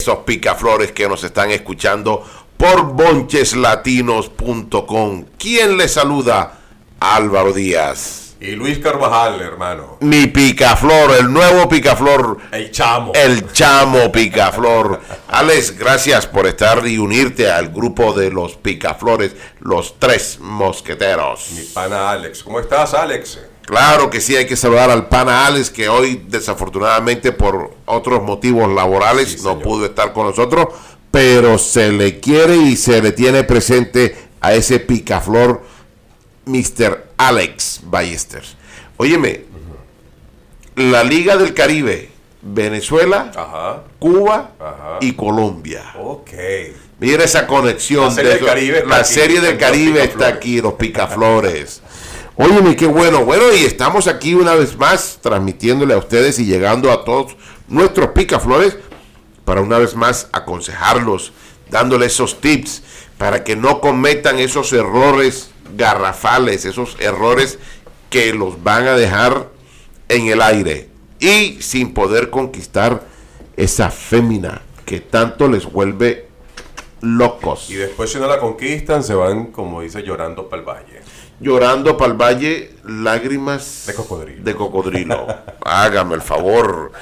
esos picaflores que nos están escuchando por boncheslatinos.com. ¿Quién les saluda? Álvaro Díaz. Y Luis Carvajal, hermano. Mi picaflor, el nuevo picaflor. El chamo. El chamo picaflor. Alex, gracias por estar y unirte al grupo de los picaflores, los tres mosqueteros. Mi pana Alex. ¿Cómo estás, Alex? Claro que sí, hay que saludar al pana Alex, que hoy desafortunadamente por otros motivos laborales Sí, no señor. pudo estar con nosotros, pero se le quiere y se le tiene presente a ese picaflor, Mr. Alex Ballesters. Óyeme, la Liga del Caribe, Venezuela, Ajá. Cuba Ajá. y Colombia. Ok. Mira esa conexión. La serie de del eso. Caribe está La serie del Caribe está aquí, los picaflores. Óyeme, qué bueno. Bueno, y estamos aquí una vez más transmitiéndole a ustedes y llegando a todos nuestros picaflores para una vez más aconsejarlos, dándoles esos tips para que no cometan esos errores garrafales, esos errores que los van a dejar en el aire y sin poder conquistar esa fémina que tanto les vuelve locos. Y después, si no la conquistan, se van, como dice, llorando para el valle. Llorando para el valle, lágrimas De cocodrilo. de cocodrilo. Hágame el favor.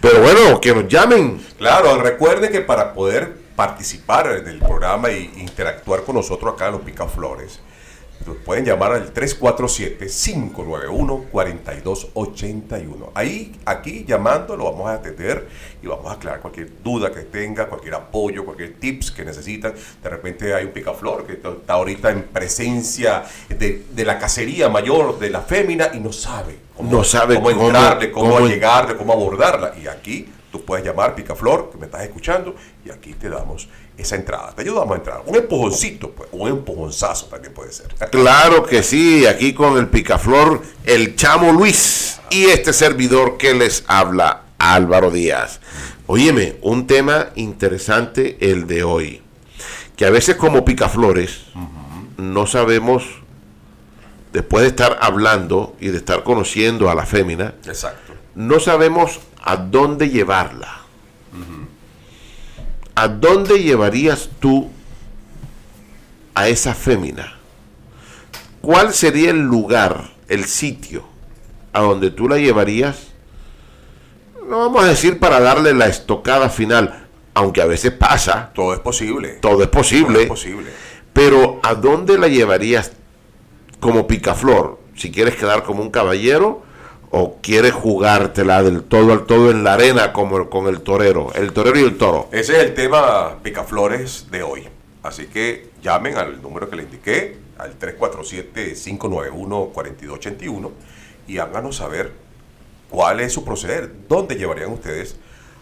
Pero bueno, que nos llamen. Claro, recuerden que para poder participar del programa e interactuar con nosotros acá en los Picaflores, nos pueden llamar al 347-591-4281. Ahí, aquí llamando, lo vamos a atender y vamos a aclarar cualquier duda que tenga, cualquier apoyo, cualquier tips que necesitan. De repente hay un picaflor que está ahorita en presencia de, de la cacería mayor de la fémina y no sabe cómo, No sabe cómo cómo- entrarle, cómo, cómo- llegarle, cómo abordarla. Y aquí tú puedes llamar Picaflor, que me estás escuchando, y aquí te damos esa entrada. Te ayudamos a entrar. Un empujoncito, pues, un empujonzazo también puede ser. Claro que sí, aquí con el picaflor, el chamo Luis y este servidor que les habla, Álvaro Díaz. Óyeme, un tema interesante el de hoy, que a veces como picaflores no sabemos, después de estar hablando y de estar conociendo a la fémina, Exacto. no sabemos a dónde llevarla. ¿A dónde llevarías tú a esa fémina? ¿Cuál sería el lugar, el sitio a donde tú la llevarías? No vamos a decir para darle la estocada final, aunque a veces pasa, Todo es posible. todo es posible. Todo es posible. Pero ¿a dónde la llevarías como picaflor? Si quieres quedar como un caballero o quieres jugártela del todo al todo en la arena como con el torero, el torero y el toro. Ese es el tema Picaflores de hoy. Así que llamen al número que le indiqué, al 347-591-4281, y háganos saber cuál es su proceder, dónde llevarían ustedes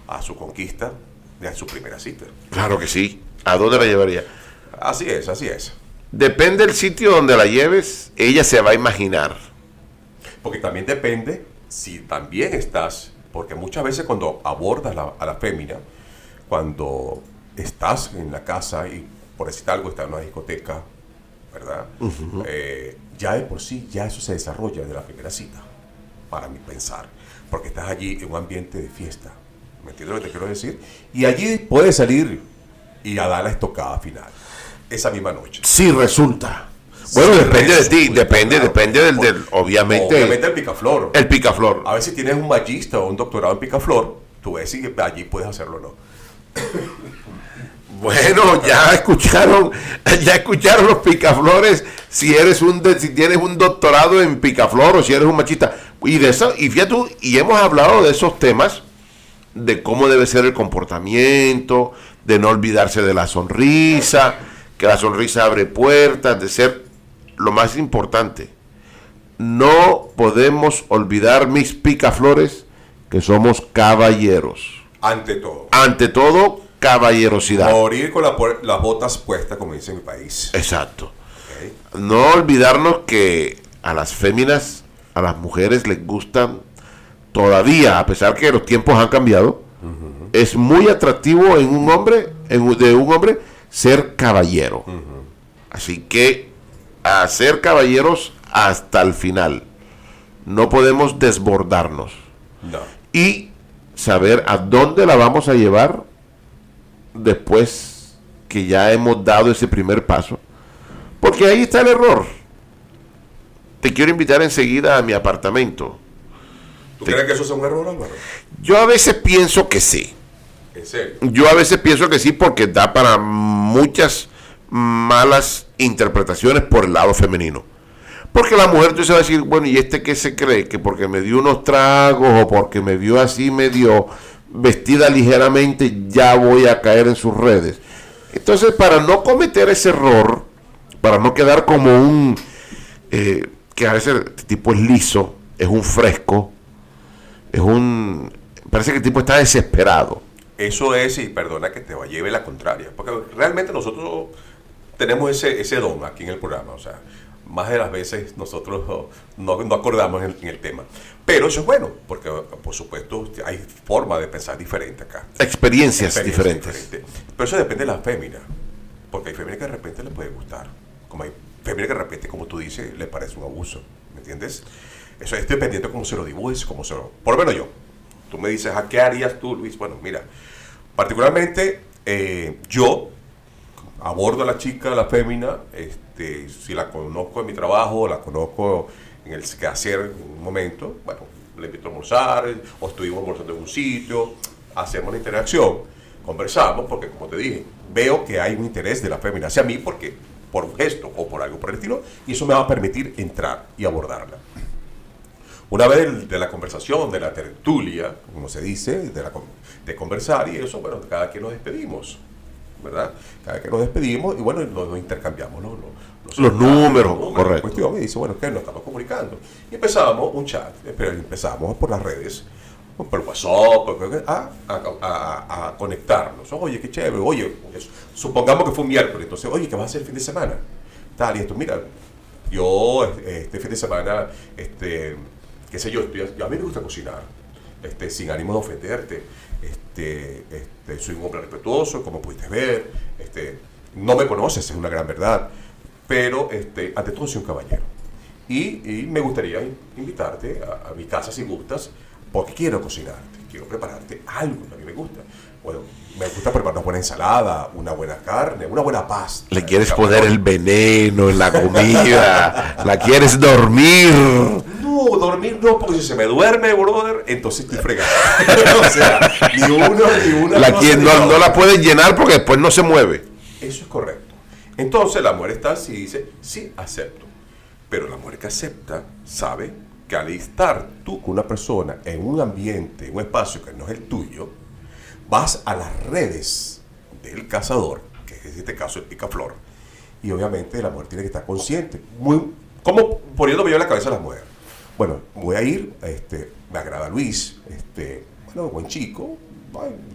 a su conquista de su primera cita. Claro que sí. ¿A dónde la llevaría? Así es, así es. Depende del sitio donde la lleves, ella se va a imaginar. Porque también depende si también estás, porque muchas veces cuando abordas la- a la fémina, cuando estás en la casa y por decir algo está en una discoteca, ¿verdad? Eh, ya de por sí, ya eso se desarrolla de la primera cita, para mi pensar, porque estás allí en un ambiente de fiesta, ¿me entiendes lo que te quiero decir? Y allí puedes salir y a dar la estocada final, esa misma noche. Sí resulta. Bueno, Sí, depende de ti, depende, claro. depende del, del- obviamente, Obviamente el picaflor. el picaflor. A ver si tienes un magista o un doctorado en picaflor, tú ves si allí puedes hacerlo o no. Bueno, ya escucharon, ya escucharon los picaflores. Si eres un, de- si tienes un doctorado en picaflor o si eres un machista y de eso, y fíjate, tú, y hemos hablado de esos temas, de cómo debe ser el comportamiento, de no olvidarse de la sonrisa, que la sonrisa abre puertas, de ser lo más importante. No podemos olvidar mis picaflores que somos caballeros. Ante todo. Ante todo, caballerosidad. Morir con la las botas puestas, como dice mi país. Exacto. No olvidarnos que a las féminas, a las mujeres les gustan todavía, a pesar que los tiempos han cambiado, es muy atractivo en un hombre, en de un hombre, ser caballero. Así que a ser caballeros hasta el final. No podemos desbordarnos. No. Y saber a dónde la vamos a llevar después que ya hemos dado ese primer paso. Porque ahí está el error. Te quiero invitar enseguida a mi apartamento. ¿Tú crees que eso es un error, Álvaro? Yo a veces pienso que sí. ¿En serio? Yo a veces pienso que sí porque da para muchas malas interpretaciones por el lado femenino. Porque la mujer entonces va a decir, bueno, ¿y este qué se cree? Que porque me dio unos tragos o porque me vio así medio vestida ligeramente, ya voy a caer en sus redes. Entonces, para no cometer ese error, para no quedar como un, eh, que a veces el tipo es liso, es un fresco, es un, parece que el tipo está desesperado. Eso es, y perdona que te lleve la contraria, porque realmente nosotros tenemos ese, ese don aquí en el programa, o sea, más de las veces nosotros no, no acordamos en, el tema. Pero eso es bueno, porque por supuesto hay forma de pensar diferente acá. Experiencias, diferentes. Pero eso depende de la fémina, porque hay féminas que de repente le puede gustar, como hay féminas que de repente, como tú dices, le parece un abuso, ¿me entiendes? Eso es dependiente de cómo se lo dibujes, cómo se lo... Por lo menos yo. Tú me dices, ¿a qué harías tú, Luis? Bueno, mira, particularmente eh, yo abordo a la chica, a la fémina, este, si la conozco en mi trabajo, la conozco en el quehacer en un momento, bueno, le invito a almorzar, o estuvimos almorzando en un sitio, hacemos la interacción, conversamos, porque como te dije, veo que hay un interés de la fémina hacia mí, porque por un gesto o por algo por el estilo, y eso me va a permitir entrar y abordarla. Una vez de la conversación, de la tertulia, como se dice, de, la, de conversar y eso, bueno, cada quien nos despedimos. ¿Verdad? Cada que nos despedimos y bueno, nos, intercambiamos los, los, números, correcto. Cuestión, y dice, bueno, que nos estamos comunicando. Y empezamos un chat, eh, pero empezamos por las redes, por WhatsApp, a, a, a, conectarnos. Oye, qué chévere, oye, supongamos que fue un miércoles, entonces, oye, ¿qué vas a hacer el fin de semana? Tal, y esto, mira, yo este fin de semana, este, qué sé yo, a mí me gusta cocinar, este, sin ánimo de ofenderte este, este, soy un hombre respetuoso, como pudiste ver, este, no me conoces, es una gran verdad, pero este, ante todo soy un caballero. Y, me gustaría invitarte a, mi casa si gustas, porque quiero cocinarte, quiero prepararte algo que a mí me gusta. Bueno, me gusta preparar una buena ensalada, una buena carne, una buena pasta. Le quieres poner el veneno en la comida, la quieres dormir dormir no, porque si se me duerme, brother, entonces estoy fregado. o sea, ni uno ni una. La quien no, no, la puedes llenar porque después no se mueve. Eso es correcto. Entonces la mujer está así y dice, sí, acepto. Pero la mujer que acepta sabe que al estar tú con una persona en un ambiente, en un espacio que no es el tuyo, vas a las redes del cazador, que es en este caso el picaflor, y obviamente la mujer tiene que estar consciente. Muy, como poniéndome yo en la cabeza a las mujeres bueno, voy a ir, este, me agrada Luis, este, bueno, buen chico,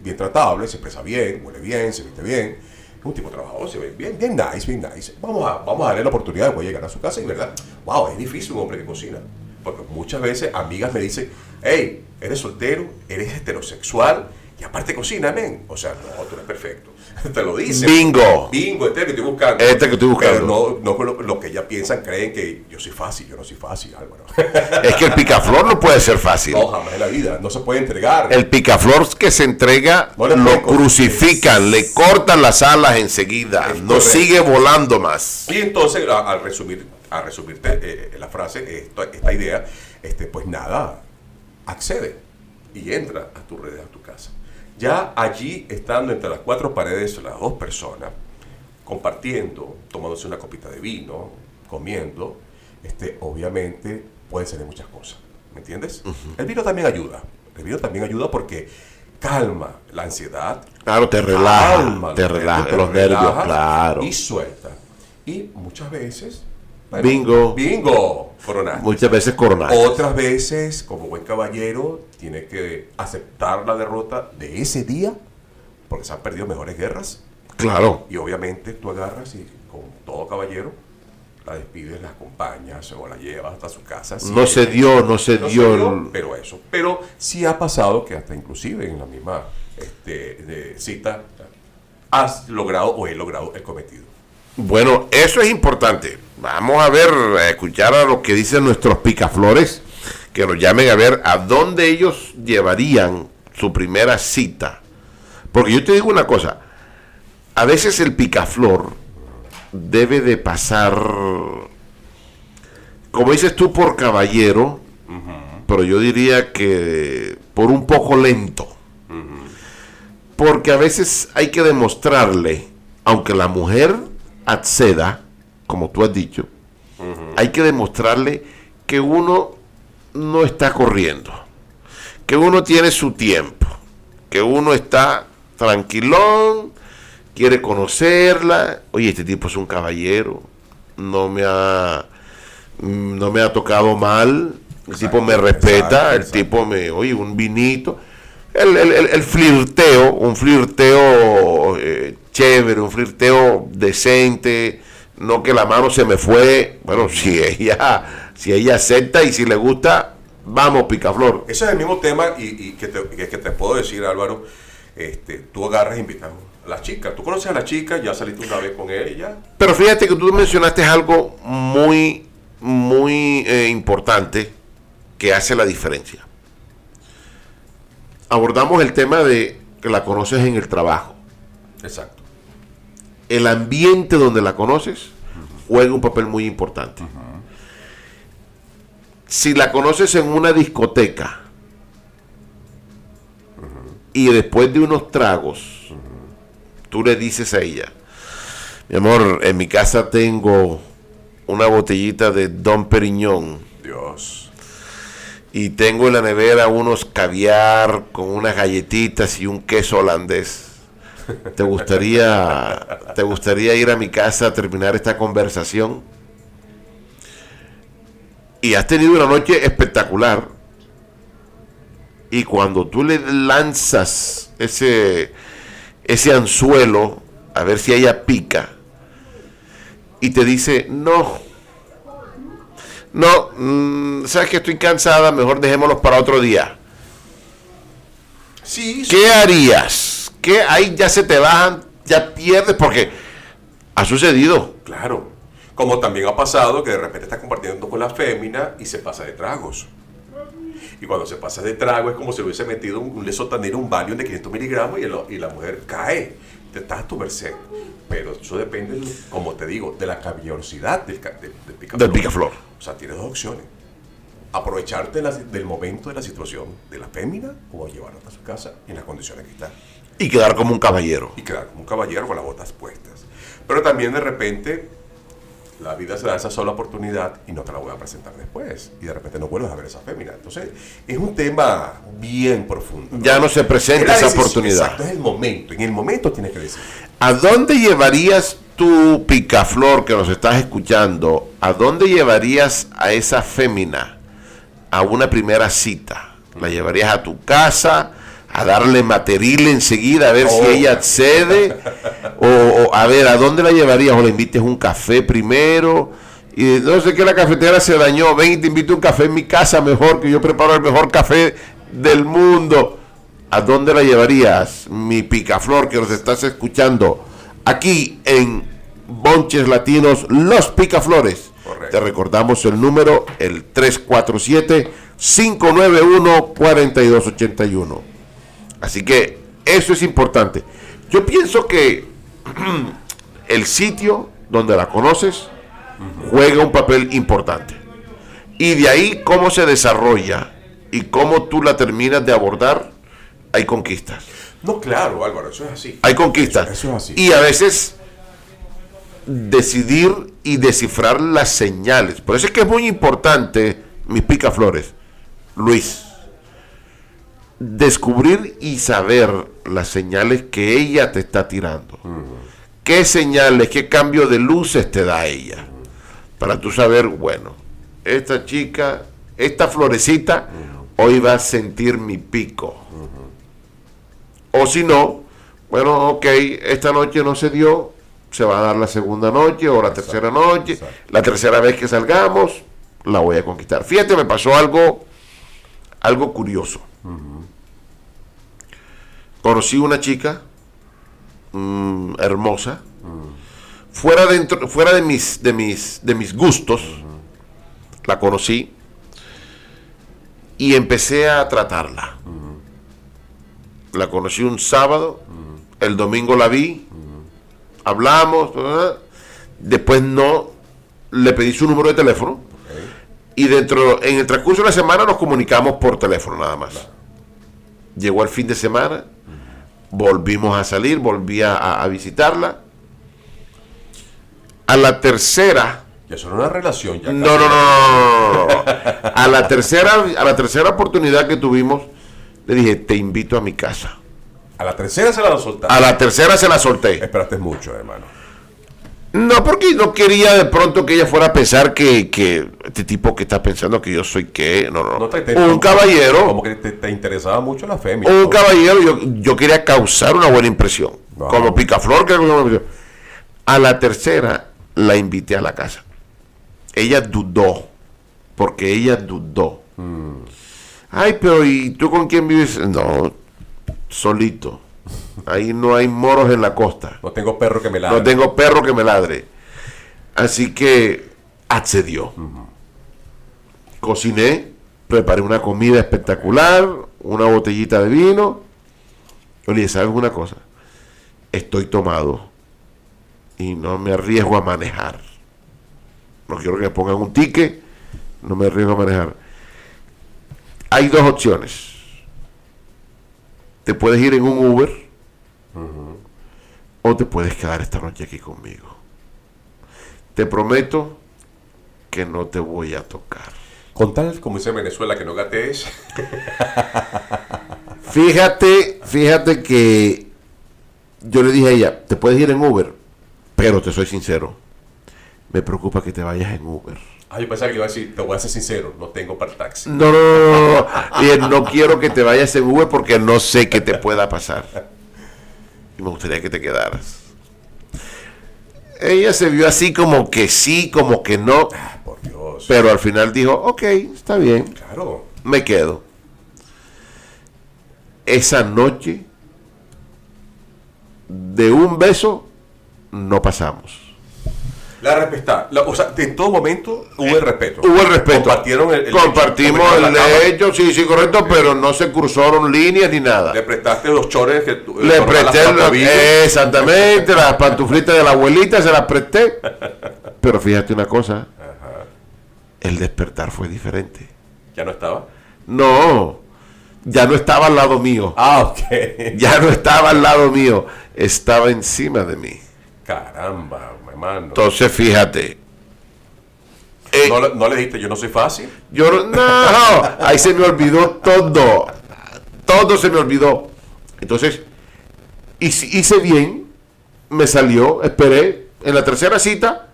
bien tratable, se expresa bien, huele bien, se viste bien, es un tipo trabajador, se ve bien, bien nice, bien nice. Vamos a, vamos a darle la oportunidad de llegar a su casa y verdad, wow, es difícil un hombre que cocina. Porque muchas veces amigas me dicen, hey, eres soltero, eres heterosexual y aparte cocina, men. O sea, no, tú eres perfecto. te lo dice. Bingo. Bingo, este que estoy buscando. Este que estoy buscando. Pero no, no lo, que ellas piensan, creen que yo soy fácil, yo no soy fácil, Álvaro. es que el picaflor no puede ser fácil. No, jamás en la vida, no se puede entregar. El picaflor que se entrega, lo crucifican, le cortan las alas enseguida, no sigue volando más. Y entonces, al resumir, a resumirte eh, la frase, esta idea, este, pues nada, accede y entra a tus redes, a tu casa. Ya allí, estando entre las cuatro paredes las dos personas, compartiendo, tomándose una copita de vino, comiendo, este, obviamente pueden ser muchas cosas. ¿Me entiendes? El vino también ayuda. El vino también ayuda porque calma la ansiedad. Claro, te relaja. te relaja los nervios, claro. Y suelta. Y muchas veces bingo. Bingo. Coronar. Muchas veces coronar. Otras veces, como buen caballero, tiene que aceptar la derrota de ese día, porque se han perdido mejores guerras. Claro. Y obviamente tú agarras y, con todo caballero, la despides, la acompañas o la llevas hasta su casa. no, se dio, no se dio, Pero eso. Pero sí ha pasado que hasta inclusive en la misma este, cita has logrado o he logrado el cometido. Bueno, eso es importante. Vamos a ver, a escuchar a lo que dicen nuestros picaflores, que nos llamen a ver a dónde ellos llevarían su primera cita. Porque yo te digo una cosa, a veces el picaflor debe de pasar, como dices tú, por caballero, pero yo diría que por un poco lento. Porque a veces hay que demostrarle, aunque la mujer acceda, como tú has dicho, hay que demostrarle que uno no está corriendo, que uno tiene su tiempo, que uno está tranquilón, quiere conocerla. Oye, este tipo es un caballero, no me ha, no me ha tocado mal, el tipo me respeta, el tipo me, oye, un vinito. El, el, el, flirteo, un flirteo eh, chévere, un flirteo decente, no que la mano se me fue. Bueno, si ella, si ella acepta y si le gusta, vamos, picaflor. Ese es el mismo tema y, que, te, que, te, puedo decir, Álvaro. Este, tú agarras e a la chica. Tú conoces a la chica, ya saliste una vez con ella. Pero fíjate que tú mencionaste algo muy, muy eh, importante que hace la diferencia. Abordamos el tema de que la conoces en el trabajo. Exacto. El ambiente donde la conoces juega un papel muy importante. Si la conoces en una discoteca y después de unos tragos, tú le dices a ella, mi amor, en mi casa tengo una botellita de Don Periñón. Dios y tengo en la nevera unos caviar con unas galletitas y un queso holandés. ¿Te gustaría, ¿Te gustaría ir a mi casa a terminar esta conversación? Y has tenido una noche espectacular. Y cuando tú le lanzas ese, ese anzuelo a ver si ella pica y te dice, no, no, mm, sabes que estoy cansada, mejor dejémoslos para otro día. Sí, ¿Qué harías? ¿Qué ahí ya se te bajan, ya pierdes? Porque ha sucedido. Claro. Como también ha pasado que de repente estás compartiendo con la fémina y se pasa de tragos. Y cuando se pasa de trago es como si hubiese metido un lesotanero, un Valium de 500 miligramos y, y la mujer cae. Te estás a tu merced. Pero eso depende, como te digo, de la caballerosidad del, del picaflor. O sea, tienes dos opciones. Aprovecharte del momento de la situación de la fémina o llevarla a su casa en las condiciones que está. Y quedar como un caballero. Y quedar como un caballero con las botas puestas. Pero también de repente la vida se da esa sola oportunidad y no te la voy a presentar después. Y de repente no vuelves a ver esa fémina. Entonces, es un tema bien profundo. Ya no se presenta esa oportunidad. Exacto, es el momento. En el momento tienes que decir. ¿A dónde llevarías tu picaflor que nos estás escuchando? ¿A dónde llevarías a esa fémina a una primera cita? ¿La llevarías a tu casa? A darle material enseguida a ver si ella accede o, a ver a dónde la llevarías o le invites un café primero. Y no sé qué la cafetera se dañó. Ven y te invito un café en mi casa mejor que yo preparo el mejor café del mundo. ¿a dónde la llevarías mi picaflor que nos estás escuchando aquí en Bonches Latinos Los Picaflores. Te recordamos el número el 347 591 4281 Así que eso es importante. Yo pienso que el sitio donde la conoces juega un papel importante. Y de ahí cómo se desarrolla y cómo tú la terminas de abordar, hay conquistas. No, claro, Álvaro, eso es así. Hay conquistas. Eso, es así. Y a veces decidir y descifrar las señales. Por eso es que es muy importante, mis picaflores, Luis descubrir y saber las señales que ella te está tirando. ¿Qué señales, qué cambio de luces te da ella? Para tú saber, bueno, esta chica, esta florecita, hoy va a sentir mi pico. O si no, bueno, ok, esta noche no se dio, se va a dar la segunda noche o la tercera noche, la tercera vez que salgamos, la voy a conquistar. Fíjate, me pasó algo, algo curioso conocí una chica mm, hermosa, fuera, dentro, fuera de, mis, de, mis, de mis gustos, la conocí y empecé a tratarla. La conocí un sábado, el domingo la vi hablamos, después no, le pedí su número de teléfono y dentro, en el transcurso de la semana nos comunicamos por teléfono nada más. Llegó el fin de semana, volvimos a salir, volví a, a visitarla. A la tercera, Ya eso era una relación. Ya no, no, no, no, no, no, no. A la tercera, a la tercera oportunidad que tuvimos, le dije, te invito a mi casa. A la tercera se la soltaste. A la tercera se la solté. Esperaste mucho, hermano. No, porque no quería de pronto que ella fuera a pensar que, que este tipo que está pensando que yo soy qué. No, no. No te- te- un como- caballero. Como que te, te interesaba mucho la femia. un caballero, yo, yo quería causar una buena impresión. Wow. Como picaflor, que una buena impresión. A la tercera la invité a la casa. Ella dudó. Porque ella dudó. Ay, pero ¿y tú con quién vives? No, solito. Ahí no hay moros en la costa. No tengo perro que me la. No tengo perro que me ladre. Así que accedió. Cociné, preparé una comida espectacular, una botellita de vino. Dije, ¿sabes una cosa? Estoy tomado y no me arriesgo a manejar. No quiero que me pongan un ticket, no me arriesgo a manejar. Hay dos opciones. Te puedes ir en un Uber o te puedes quedar esta noche aquí conmigo. Te prometo que no te voy a tocar. Con tal, como dice Venezuela, que no gatees. Fíjate, fíjate que yo le dije a ella, te puedes ir en Uber, pero te soy sincero, me preocupa que te vayas en Uber. Ah, yo pensaba que iba a decir, te voy a ser sincero, no tengo para el taxi. No, no, no, no, no quiero que te vayas en Uber porque no sé qué te pueda pasar. Y me gustaría que te quedaras. Ella se vio así como que sí, como que no, Ah, por Dios. pero al final dijo, ok, está bien, Claro. me quedo. Esa noche, de un beso, no pasamos. La respeta. La- o sea, en todo momento hubo el respeto. Hubo el respeto. Compartieron el, el Compartimos el hecho, sí, sí, correcto, pero no se cruzaron líneas ni nada. Le prestaste los chores que tú- Le fueron a presté las exactamente las pantuflitas de la abuelita, se las presté. Pero fíjate una cosa, el despertar fue diferente. Ya no estaba. No, ya no estaba al lado mío. Ah, ok. Ya no estaba al lado mío, estaba encima de mí. Caramba, hermano. Entonces, fíjate. eh, no, le- no le dijiste, yo no soy fácil. yo no, ahí se me olvidó todo. Todo se me olvidó. Entonces, hice bien, me salió, esperé. En la tercera cita,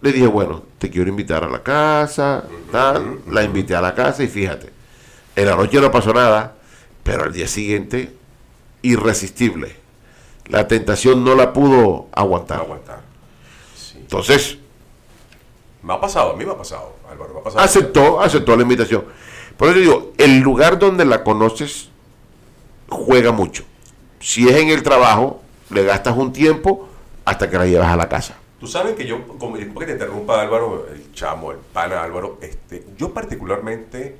le dije, bueno, te quiero invitar a la casa, tal. La invité a la casa y fíjate, en la noche no pasó nada, pero al día siguiente, irresistible. La tentación no la pudo aguantar. Aguantar. Sí. Entonces, Me ha pasado, a mí me ha pasado, Álvaro. Me ha pasado. aceptó, aceptó la invitación. Por eso digo, el lugar donde la conoces juega mucho. Si es en el trabajo, le gastas un tiempo hasta que la llevas a la casa. Tú sabes que yo, como disculpa que te interrumpa Álvaro, el chamo, el pana Álvaro, este, yo particularmente,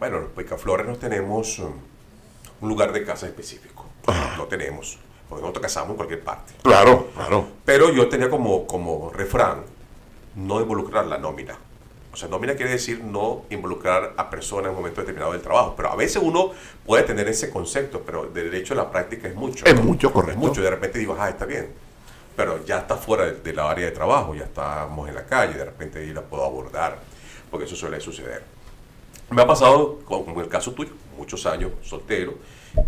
bueno, los picaflores no tenemos um, un lugar de casa específico. No tenemos, porque nosotros casamos en cualquier parte. Claro, claro. Pero yo tenía como, como refrán no involucrar la nómina. O sea, nómina quiere decir no involucrar a personas en un momento determinado del trabajo. Pero a veces uno puede tener ese concepto, pero de derecho a la práctica es mucho. Es mucho, correcto. Es mucho. De repente digo, ah, está bien. Pero ya está fuera de, de la área de trabajo, ya estamos en la calle, de repente ahí la puedo abordar, porque eso suele suceder. Me ha pasado, como en el caso tuyo, muchos años soltero,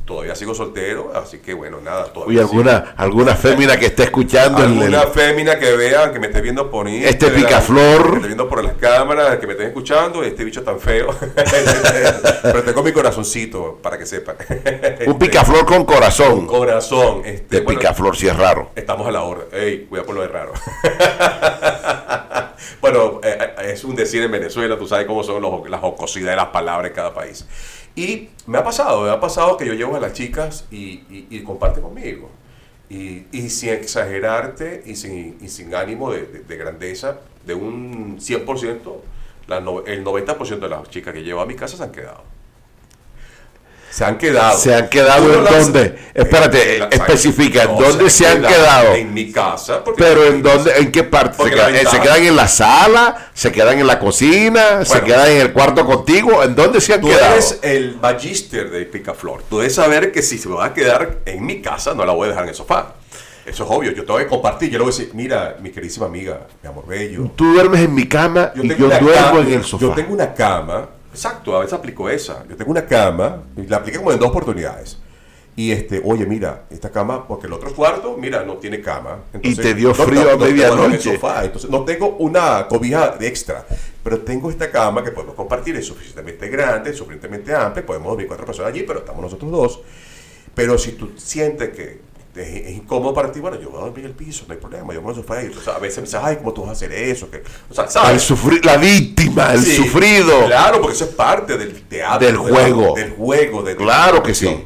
todavía sigo soltero, así que bueno, nada, todavía Oye, alguna, alguna fémina que esté escuchando Alguna el- fémina que vean, que me esté viendo por Este picaflor. Que me esté viendo por las cámaras, que me estén escuchando, este bicho tan feo. Pero tengo mi corazoncito, para que sepan. un picaflor con corazón. Corazón. Este, De bueno, picaflor si es raro. Estamos a la hora. Ey, cuidado con lo de raro. bueno, eh, eh, es un decir en Venezuela, tú sabes cómo son los- las jocosidades de las palabras en cada país. Y me ha pasado, me ha pasado que yo llevo a las chicas y, y, comparte conmigo. Y, sin exagerarte y sin, y sin ánimo de grandeza, de un 100%, la no- el 90% de las chicas que llevo a mi casa se han quedado. Se han quedado. ¿Se han quedado Tú en las- dónde? Espérate, la- especifica, ¿en No, dónde se han quedado? En mi casa. porque- Pero en dónde, en qué parte? ¿Se, quedan, eh, ¿Se quedan en la sala? ¿Se quedan en la cocina? ¿Se Bueno. quedan en el cuarto contigo? ¿En dónde se han Tú quedado? eres el magister de Picaflor. Tú debes saber que si se va a quedar en mi casa, no la voy a dejar en el sofá. Eso es obvio. Yo tengo que compartir. Yo le voy a decir, mira, mi queridísima amiga, mi amor bello. Tú duermes en mi cama y yo duermo cama- en el sofá. Yo tengo una cama. Exacto, a veces aplico esa. Yo tengo una cama, y la apliqué como en dos oportunidades. Y este, oye, mira, esta cama, porque el otro cuarto, mira, no tiene cama. Entonces, te dio no- frío no- a no el medianoche. sofá. Entonces, no tengo una cobija de extra, pero tengo esta cama que podemos compartir, es suficientemente grande, suficientemente amplia, podemos dormir cuatro personas allí, pero estamos nosotros dos. Pero si tú sientes que es, es incómodo para ti, bueno, yo voy a dormir en el piso, no hay problema, yo voy al sofá y a veces me dices, ay, ¿cómo tú vas a hacer eso? Que, o sea, la víctima, el Sí, sufrido. Claro, porque eso es parte del teatro. Del juego. del juego. De, de Claro la que sí.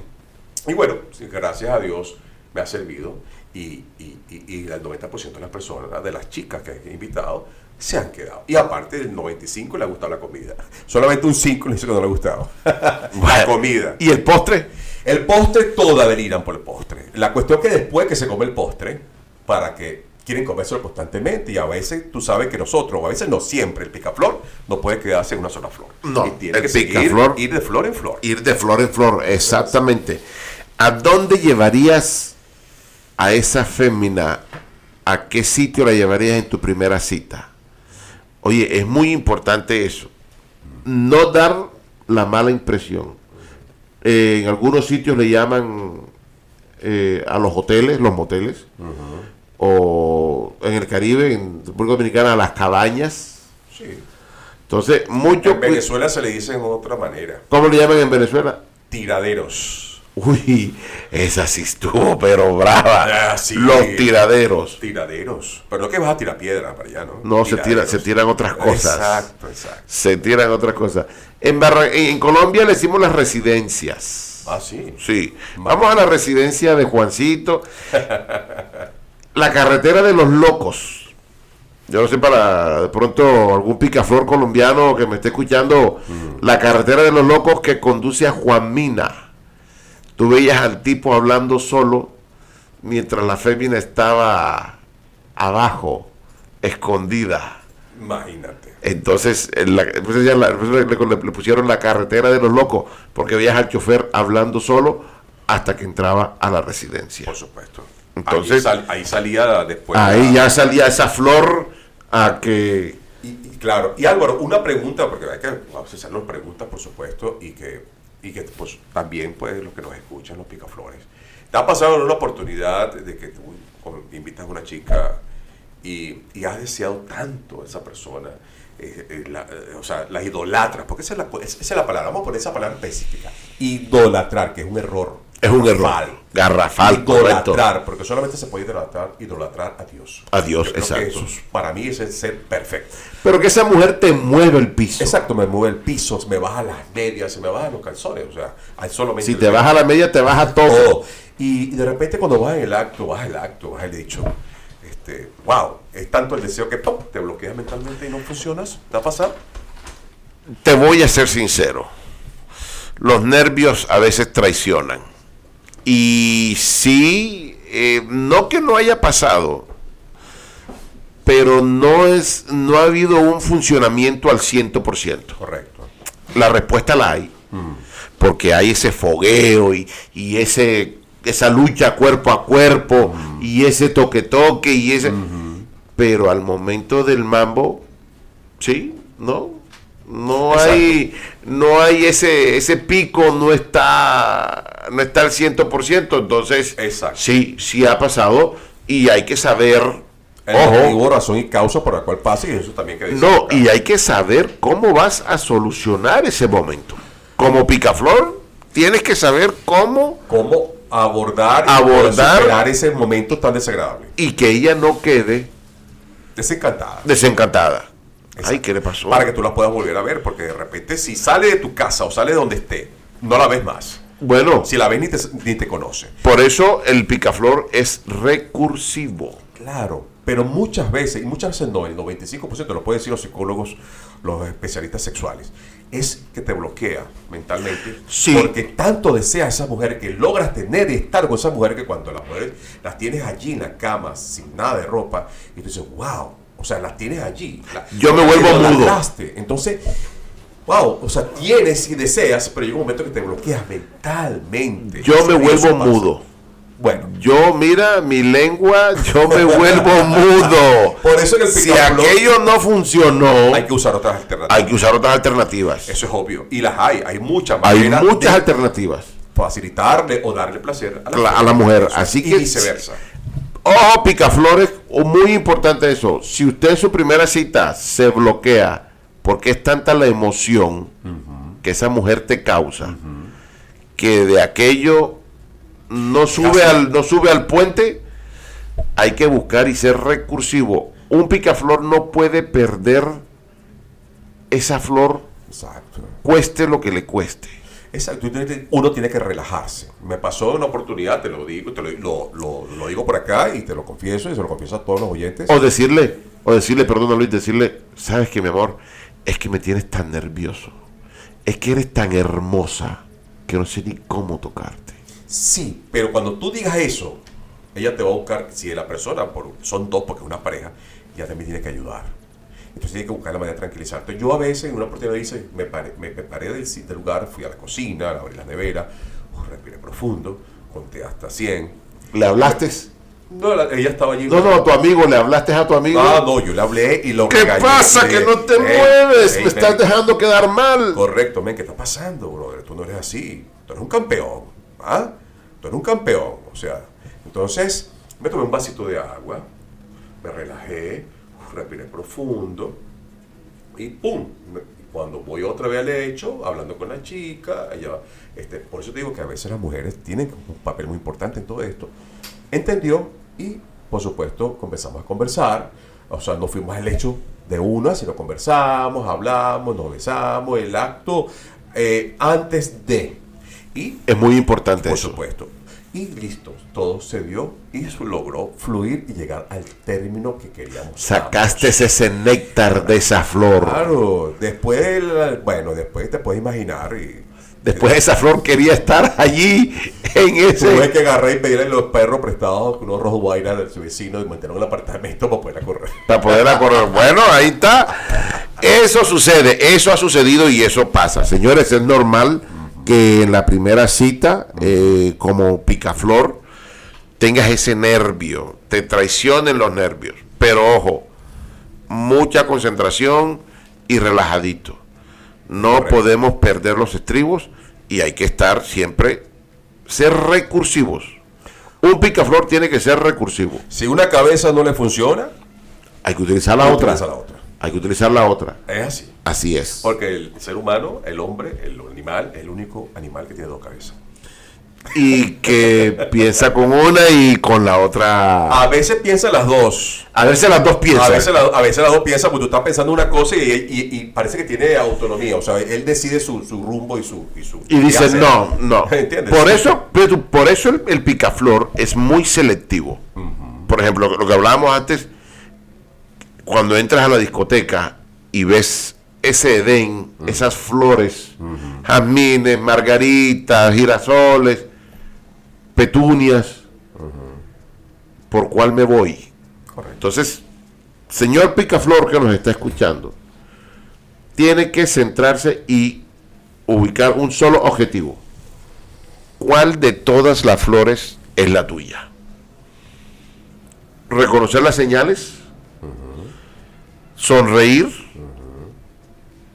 Y bueno, gracias a Dios me ha servido y, y, y, y el 90% de las personas, de las chicas que he invitado, se han quedado. Y aparte del 95 le ha gustado la comida. Solamente un 5 le dice que no le ha gustado. la comida. ¿Y el postre? El postre, todas deliran por el postre. La cuestión es que después que se come el postre, para que quieren comérselo constantemente, y a veces tú sabes que nosotros, o a veces no siempre, el picaflor no puede quedarse en una sola flor. No, y tiene el que seguir, picaflor- ir de flor en flor. Ir de flor en flor, exactamente. ¿A dónde llevarías a esa fémina? ¿A qué sitio la llevarías en tu primera cita? Oye, es muy importante eso. No dar la mala impresión. Eh, en algunos sitios le llaman eh, a los hoteles, los moteles, o en el Caribe, en República Dominicana, a las cabañas. Sí. Entonces, mucho. En Venezuela se le dice de otra manera. ¿Cómo le llaman en Venezuela? Tiraderos. Uy, esa sí estuvo, pero brava. Ah, sí. Los tiraderos. Tiraderos. Pero no que vas a tirar piedra para allá, ¿no? No, se tira- se tiran otras cosas. Exacto, exacto. Se tiran otras cosas. En, Barra- en Colombia le decimos las residencias. Ah, sí. Sí. Vamos a la residencia de Juancito. La carretera de los locos. Yo no sé para de pronto algún picaflor colombiano que me esté escuchando. La carretera de los locos que conduce a Juan Mina. Tú veías al tipo hablando solo mientras la fémina estaba abajo, escondida. Imagínate. Entonces, en la- pues ya la- pues le, pusieron la carretera de los locos, porque veías al chofer hablando solo hasta que entraba a la residencia. Por supuesto. Entonces- ahí, sal- ahí salía después. Ahí la- ya salía esa flor a que... Y, y claro, y Álvaro, una pregunta, porque hay que hacernos preguntas, por supuesto, y que, y que pues, también pues, los que nos escuchan, los picaflores. ¿Te ha pasado una oportunidad de que tú invitas a una chica y, y has deseado tanto a esa persona? eh, eh, eh, o sea, la idolatras, porque esa es la, esa es la palabra, vamos a poner esa palabra específica. Idolatrar, que es un error. Es un error. Garrafal. Garrafal, correcto. Idolatrar, porque solamente se puede idolatrar, idolatrar a Dios. A Dios, exacto. es- para mí es el ser perfecto. Pero que esa mujer te mueve el piso. Exacto, me mueve el piso, me baja las medias, se me bajan los calzones, o sea, hay solamente Si te baja la media, te baja todo. todo. Y, y de repente cuando vas en el acto, vas el acto, vas el dicho, este, wow, es tanto el deseo que ¡pum! te bloqueas mentalmente y no funcionas. ¿Te ha pasado? Te voy a ser sincero. Los nervios a veces traicionan. Y sí, eh, no que no haya pasado, pero no es, no ha habido un funcionamiento al 100%. Correcto. La respuesta la hay. Porque hay ese fogueo y, y ese, esa lucha cuerpo a cuerpo y ese toque toque y ese... Pero al momento del mambo, sí, no. No Exacto. hay, no hay ese, ese pico, no está, no está al 100%. Entonces, Exacto. sí, sí ha pasado y hay que saber, El ojo, razón y causa por la cual pasa y eso también que no, y hay que saber cómo vas a solucionar ese momento. Como picaflor, tienes que saber cómo cómo abordar, y Abordar. ese momento tan desagradable. y que ella no quede Desencantada. desencantada. Exacto. Ay, ¿qué le pasó? Para que tú la puedas volver a ver, porque de repente si sale de tu casa o sale de donde esté, no la ves más. Bueno, Si la ves ni te, ni te conoce. por eso el picaflor es recursivo. Claro, pero muchas veces, y muchas veces no, el 95% lo pueden decir los psicólogos, los especialistas sexuales, es que te bloquea mentalmente. Sí. Porque tanto deseas a esa mujer que logras tener y estar con esa mujer que cuando las mujeres las tienes allí en la cama sin nada de ropa y tú dices, wow, o sea, las tienes allí. La- Yo me vuelvo mudo. Entonces, wow, o sea, tienes y deseas, pero llega un momento que te bloqueas mentalmente. Yo me vuelvo mudo. Bueno, Yo, mira, mi lengua, yo me vuelvo mudo. Por eso en el Si aquello no funcionó, hay que usar otras alternativas. hay que usar otras alternativas. Eso es obvio. Y las hay, hay muchas Hay muchas alternativas facilitarle o darle placer a la, a la mujer. Así y que- viceversa. Ojo, picaflores, o muy importante eso. Si usted en su primera cita se bloquea porque es tanta la emoción que esa mujer te causa, que de aquello no sube, al, no sube al puente, hay que buscar y ser recursivo. Un picaflor no puede perder esa flor, Exacto. cueste lo que le cueste. Exacto. Uno tiene que relajarse. Me pasó una oportunidad, te lo digo, te lo, lo- lo- digo por acá y te lo confieso y se lo confieso a todos los oyentes. O decirle, o decirle, perdona Luis, decirle, sabes que mi amor, es que me tienes tan nervioso. Es que eres tan hermosa que no sé ni cómo tocarte. Sí, pero cuando tú digas eso, ella te va a buscar, si la persona, por, son dos porque es una pareja, ya también tiene que ayudar. Entonces tiene que buscar la manera de tranquilizarte. Yo a veces en una oportunidad me paré, me, me paré del, del lugar, fui a la cocina, abrí la nevera, uh, respiré profundo, conté hasta 100. ¿Le hablaste? No, la- ella estaba allí. No, no, a tu amigo, ¿le hablaste a tu amigo? Ah, no, yo le hablé y lo ¿Qué regañé. pasa? Le Que no te "Ey, mueves, me estás dejando quedar mal. Correcto, men, ¿qué está pasando, brother? Tú no eres así. Tú eres un campeón. ¿Ah? Tú eres un campeón. O sea, entonces me tomé un vasito de agua, me relajé, respiré profundo y ¡pum! Cuando voy otra vez al hecho, hablando con la chica, ella, este, por eso te digo que a veces las mujeres tienen un papel muy importante en todo esto. Entendió y, por supuesto, comenzamos a conversar. O sea, no fuimos al hecho de una, sino conversamos, hablamos, nos besamos, el acto eh, antes de. Y Es muy importante por eso. supuesto. Y listo, todo se dio y eso logró fluir y llegar al término que queríamos. Sacaste ese néctar de esa flor. Claro, después, bueno, después te puedes imaginar y Después esa flor quería estar allí en tuve ese... que agarrar y pedirle los perros prestados unos rojos guainas de su vecino y en el apartamento para poder correr. Para poder correr. Bueno, ahí está. Eso sucede, eso ha sucedido y eso pasa. Señores, es normal que en la primera cita, eh, como picaflor, tengas ese nervio, te traicionen los nervios. Pero ojo, mucha concentración y relajadito. No Correcto. podemos perder los estribos y hay que estar siempre, ser recursivos. Un picaflor tiene que ser recursivo. Si una cabeza no le funciona, Hay que utilizar la otra. utiliza la otra. Hay que utilizar la otra. Es así. Así es. Porque el ser humano, el hombre, el animal, es el único animal que tiene dos cabezas. Y que piensa con una y con la otra. A veces piensa las dos. A veces las dos piensan. A veces, la- a veces las dos piensan, porque tú estás pensando una cosa y, y- y parece que tiene autonomía. O sea, él decide su, su rumbo y su. Y, su, Y dice, hacer. no, no. ¿Entiendes? Por eso, por eso el, el picaflor es muy selectivo. Por ejemplo, lo que hablábamos antes, cuando entras a la discoteca y ves ese Edén, esas flores, jazmines, margaritas, girasoles, petunias, ¿por cuál me voy? Correcto. Entonces, señor Picaflor que nos está escuchando, tiene que centrarse y ubicar un solo objetivo. ¿Cuál de todas las flores es la tuya? Reconocer las señales, sonreír,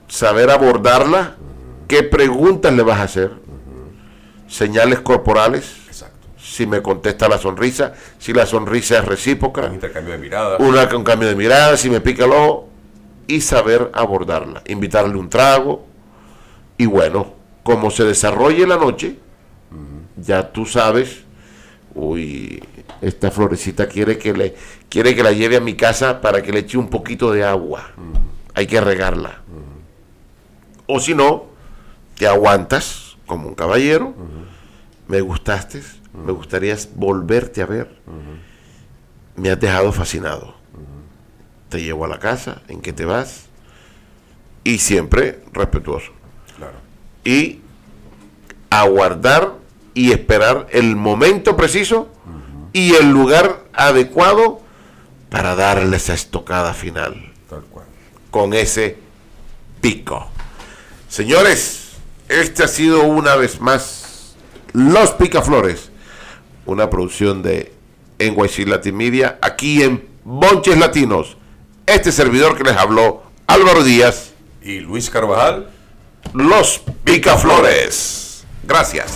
saber abordarla, qué preguntas le vas a hacer, señales corporales, Exacto. si me contesta la sonrisa, si la sonrisa es recíproca, Un intercambio de miradas. una con cambio de mirada, si me pica el ojo, y saber abordarla, invitarle un trago, y bueno, como se desarrolle la noche, ya tú sabes, uy, esta florecita quiere que le quiere que la lleve a mi casa para que le eche un poquito de agua. Hay que regarla. O si no, te aguantas como un caballero. Me gustaste, me gustaría volverte a ver. Me has dejado fascinado. Te llevo a la casa, en que te vas. Y siempre respetuoso. Claro. y aguardar y esperar el momento preciso y el lugar adecuado para darle esa estocada final Tal cual. con ese pico. Señores, este ha sido una vez más Los Picaflores, una producción de NYC Latin Media, aquí en Bonches Latinos. Este servidor que les habló, Álvaro Díaz, Y Luis Carvajal. Los Picaflores. Gracias.